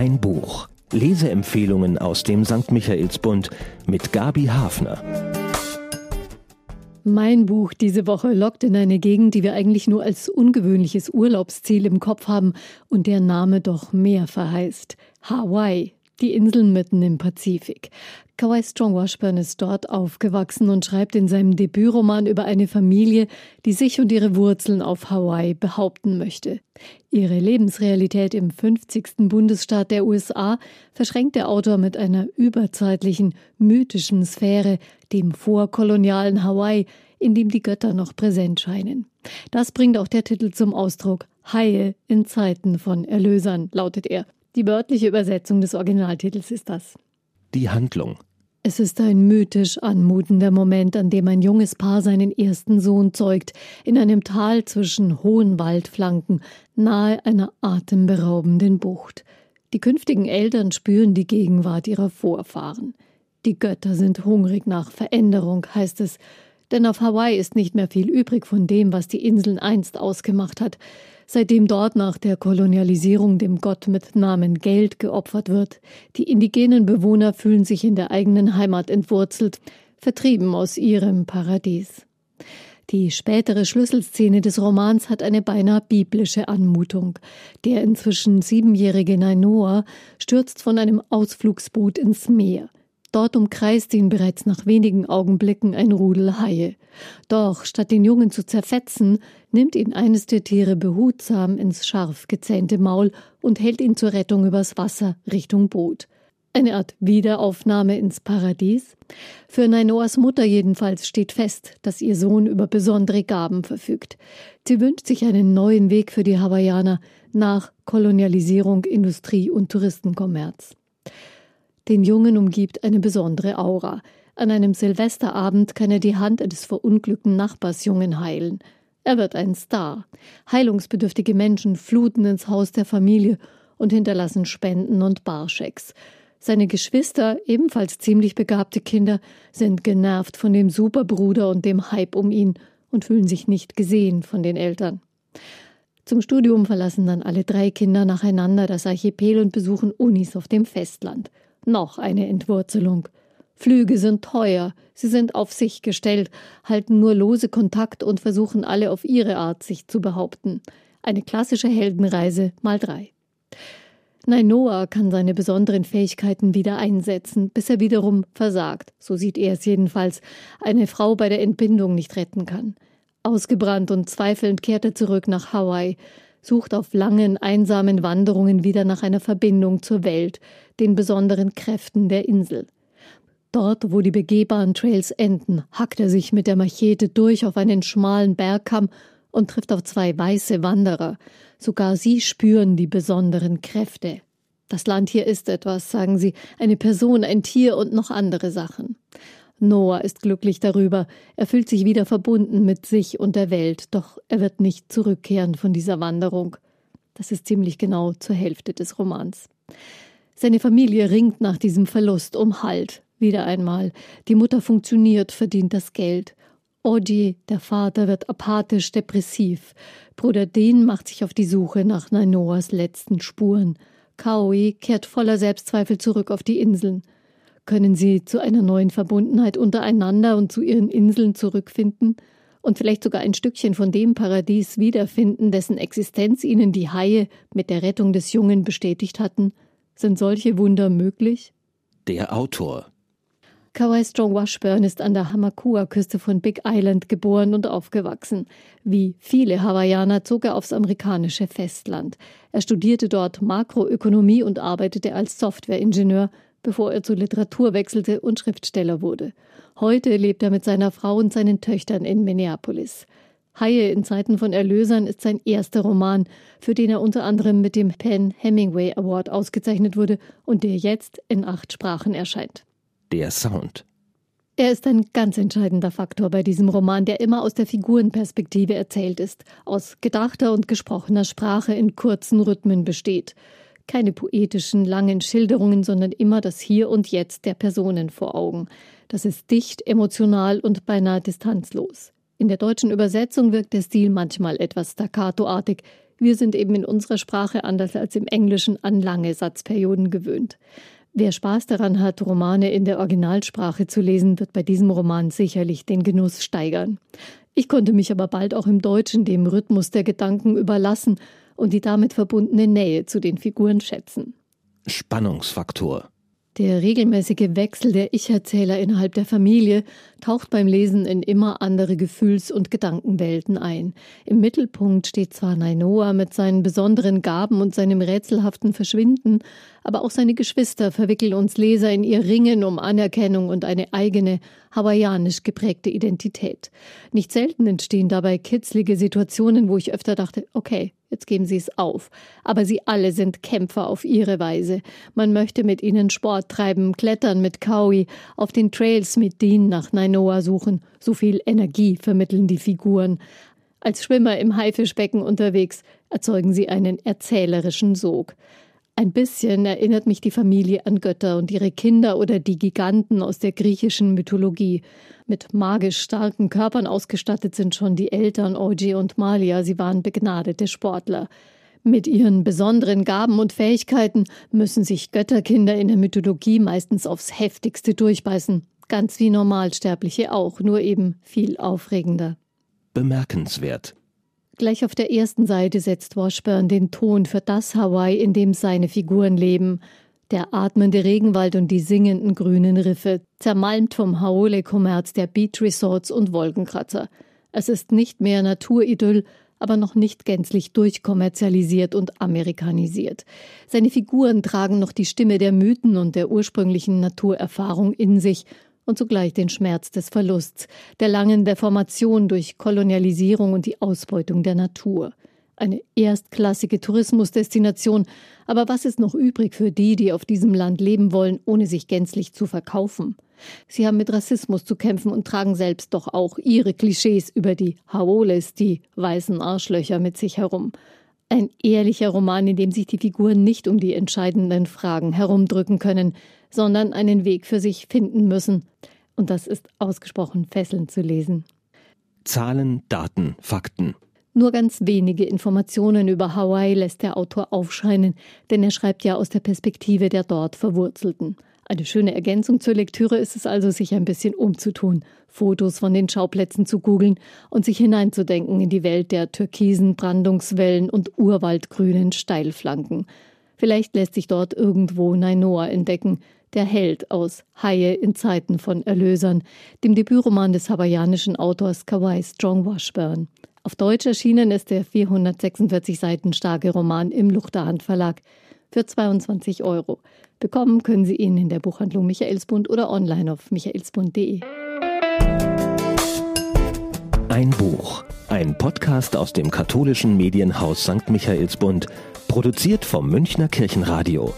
Ein Buch. Leseempfehlungen aus dem St. Michaelsbund mit Gabi Hafner. Mein Buch diese Woche lockt in eine Gegend, die wir eigentlich nur als ungewöhnliches Urlaubsziel im Kopf haben und der Name doch mehr verheißt. Hawaii, die Inseln mitten im Pazifik. Kawhi Strong Washburn ist dort aufgewachsen und schreibt in seinem Debütroman über eine Familie, die sich und ihre Wurzeln auf Hawaii behaupten möchte. Ihre Lebensrealität im 50. Bundesstaat der USA verschränkt der Autor mit einer überzeitlichen, mythischen Sphäre, dem vorkolonialen Hawaii, in dem die Götter noch präsent scheinen. Das bringt auch der Titel zum Ausdruck. Haie in Zeiten von Erlösern, lautet er. Die wörtliche Übersetzung des Originaltitels ist das. Die Handlung. Es ist ein mythisch anmutender Moment, an dem ein junges Paar seinen ersten Sohn zeugt, in einem Tal zwischen hohen Waldflanken, nahe einer atemberaubenden Bucht. Die künftigen Eltern spüren die Gegenwart ihrer Vorfahren. Die Götter sind hungrig nach Veränderung, heißt es, denn auf Hawaii ist nicht mehr viel übrig von dem, was die Inseln einst ausgemacht hat, seitdem dort nach der Kolonialisierung dem Gott mit Namen Geld geopfert wird. Die indigenen Bewohner fühlen sich in der eigenen Heimat entwurzelt, vertrieben aus ihrem Paradies. Die spätere Schlüsselszene des Romans hat eine beinahe biblische Anmutung. Der inzwischen siebenjährige Nainoa stürzt von einem Ausflugsboot ins Meer. Dort umkreist ihn bereits nach wenigen Augenblicken ein Rudel Haie. Doch statt den Jungen zu zerfetzen, nimmt ihn eines der Tiere behutsam ins scharf gezähnte Maul und hält ihn zur Rettung übers Wasser Richtung Boot. Eine Art Wiederaufnahme ins Paradies? Für Nainoas Mutter jedenfalls steht fest, dass ihr Sohn über besondere Gaben verfügt. Sie wünscht sich einen neuen Weg für die Hawaiianer nach Kolonialisierung, Industrie und Touristenkommerz. Den Jungen umgibt eine besondere Aura. An einem Silvesterabend kann er die Hand eines verunglückten Nachbarsjungen heilen. Er wird ein Star. Heilungsbedürftige Menschen fluten ins Haus der Familie und hinterlassen Spenden und Barschecks. Seine Geschwister, ebenfalls ziemlich begabte Kinder, sind genervt von dem Superbruder und dem Hype um ihn und fühlen sich nicht gesehen von den Eltern. Zum Studium verlassen dann alle drei Kinder nacheinander das Archipel und besuchen Unis auf dem Festland. Noch eine Entwurzelung. Flüge sind teuer, sie sind auf sich gestellt, halten nur lose Kontakt und versuchen alle auf ihre Art sich zu behaupten. Eine klassische Heldenreise mal drei. Nainoa kann seine besonderen Fähigkeiten wieder einsetzen, bis er wiederum versagt, so sieht er es jedenfalls, eine Frau bei der Entbindung nicht retten kann. Ausgebrannt und zweifelnd kehrt er zurück nach Hawaii, sucht auf langen, einsamen Wanderungen wieder nach einer Verbindung zur Welt, den besonderen Kräften der Insel. Dort, wo die begehbaren Trails enden, hackt er sich mit der Machete durch auf einen schmalen Bergkamm und trifft auf zwei weiße Wanderer. Sogar sie spüren die besonderen Kräfte. Das Land hier ist etwas, sagen sie, eine Person, ein Tier und noch andere Sachen. Noah ist glücklich darüber. Er fühlt sich wieder verbunden mit sich und der Welt, doch er wird nicht zurückkehren von dieser Wanderung. Das ist ziemlich genau zur Hälfte des Romans. Seine Familie ringt nach diesem Verlust um Halt. Wieder einmal. Die Mutter funktioniert, verdient das Geld. Odi, der Vater, wird apathisch, depressiv. Bruder Dean macht sich auf die Suche nach Nainoas letzten Spuren. Kaoi kehrt voller Selbstzweifel zurück auf die Inseln. Können sie zu einer neuen Verbundenheit untereinander und zu ihren Inseln zurückfinden und vielleicht sogar ein Stückchen von dem Paradies wiederfinden, dessen Existenz ihnen die Haie mit der Rettung des Jungen bestätigt hatten? Sind solche Wunder möglich? Der Autor Kawhi Strong Washburn ist an der Hamakua-Küste von Big Island geboren und aufgewachsen. Wie viele Hawaiianer zog er aufs amerikanische Festland. Er studierte dort Makroökonomie und arbeitete als Softwareingenieur, bevor er zur Literatur wechselte und Schriftsteller wurde. Heute lebt er mit seiner Frau und seinen Töchtern in Minneapolis. Haie in Zeiten von Erlösern ist sein erster Roman, für den er unter anderem mit dem Penn Hemingway Award ausgezeichnet wurde und der jetzt in acht Sprachen erscheint. Der Sound. Er ist ein ganz entscheidender Faktor bei diesem Roman, der immer aus der Figurenperspektive erzählt ist, aus gedachter und gesprochener Sprache in kurzen Rhythmen besteht. Keine poetischen, langen Schilderungen, sondern immer das Hier und Jetzt der Personen vor Augen. Das ist dicht, emotional und beinahe distanzlos. In der deutschen Übersetzung wirkt der Stil manchmal etwas staccatoartig. Wir sind eben in unserer Sprache anders als im Englischen an lange Satzperioden gewöhnt. Wer Spaß daran hat, Romane in der Originalsprache zu lesen, wird bei diesem Roman sicherlich den Genuss steigern. Ich konnte mich aber bald auch im Deutschen dem Rhythmus der Gedanken überlassen und die damit verbundene Nähe zu den Figuren schätzen. Spannungsfaktor. Der regelmäßige Wechsel der Ich-Erzähler innerhalb der Familie taucht beim Lesen in immer andere Gefühls- und Gedankenwelten ein. Im Mittelpunkt steht zwar Nainoa mit seinen besonderen Gaben und seinem rätselhaften Verschwinden, aber auch seine Geschwister verwickeln uns Leser in ihr Ringen um Anerkennung und eine eigene, hawaiianisch geprägte Identität. Nicht selten entstehen dabei kitzlige Situationen, wo ich öfter dachte, okay, Jetzt geben sie es auf. Aber sie alle sind Kämpfer auf ihre Weise. Man möchte mit ihnen Sport treiben, klettern mit Kaui, auf den Trails mit Dean nach Nainoa suchen. So viel Energie vermitteln die Figuren. Als Schwimmer im Haifischbecken unterwegs erzeugen sie einen erzählerischen Sog. Ein bisschen erinnert mich die Familie an Götter und ihre Kinder oder die Giganten aus der griechischen Mythologie. Mit magisch starken Körpern ausgestattet sind schon die Eltern Oji und Malia. Sie waren begnadete Sportler. Mit ihren besonderen Gaben und Fähigkeiten müssen sich Götterkinder in der Mythologie meistens aufs heftigste durchbeißen. Ganz wie Normalsterbliche auch, nur eben viel aufregender. Bemerkenswert. Gleich auf der ersten Seite setzt Washburn den Ton für das Hawaii, in dem seine Figuren leben. Der atmende Regenwald und die singenden grünen Riffe, zermalmt vom Haole-Kommerz der Beach Resorts und Wolkenkratzer. Es ist nicht mehr Naturidyll, aber noch nicht gänzlich durchkommerzialisiert und amerikanisiert. Seine Figuren tragen noch die Stimme der Mythen und der ursprünglichen Naturerfahrung in sich und zugleich den Schmerz des Verlusts, der langen Deformation durch Kolonialisierung und die Ausbeutung der Natur. Eine erstklassige Tourismusdestination, aber was ist noch übrig für die, die auf diesem Land leben wollen, ohne sich gänzlich zu verkaufen? Sie haben mit Rassismus zu kämpfen und tragen selbst doch auch ihre Klischees über die Haoles, die weißen Arschlöcher, mit sich herum. Ein ehrlicher Roman, in dem sich die Figuren nicht um die entscheidenden Fragen herumdrücken können, sondern einen Weg für sich finden müssen. Und das ist ausgesprochen fesselnd zu lesen. Zahlen, Daten, Fakten. Nur ganz wenige Informationen über Hawaii lässt der Autor aufscheinen, denn er schreibt ja aus der Perspektive der dort Verwurzelten. Eine schöne Ergänzung zur Lektüre ist es also, sich ein bisschen umzutun, Fotos von den Schauplätzen zu googeln und sich hineinzudenken in die Welt der türkisen Brandungswellen und urwaldgrünen Steilflanken. Vielleicht lässt sich dort irgendwo Nainoa entdecken, der Held aus Haie in Zeiten von Erlösern, dem Debütroman des hawaiianischen Autors Kawai Strong Washburn. Auf Deutsch erschienen ist der 446 Seiten starke Roman im Luchterhand Verlag für 22 Euro. Bekommen können Sie ihn in der Buchhandlung Michaelsbund oder online auf michaelsbund.de. Ein Buch, ein Podcast aus dem katholischen Medienhaus St. Michaelsbund, produziert vom Münchner Kirchenradio.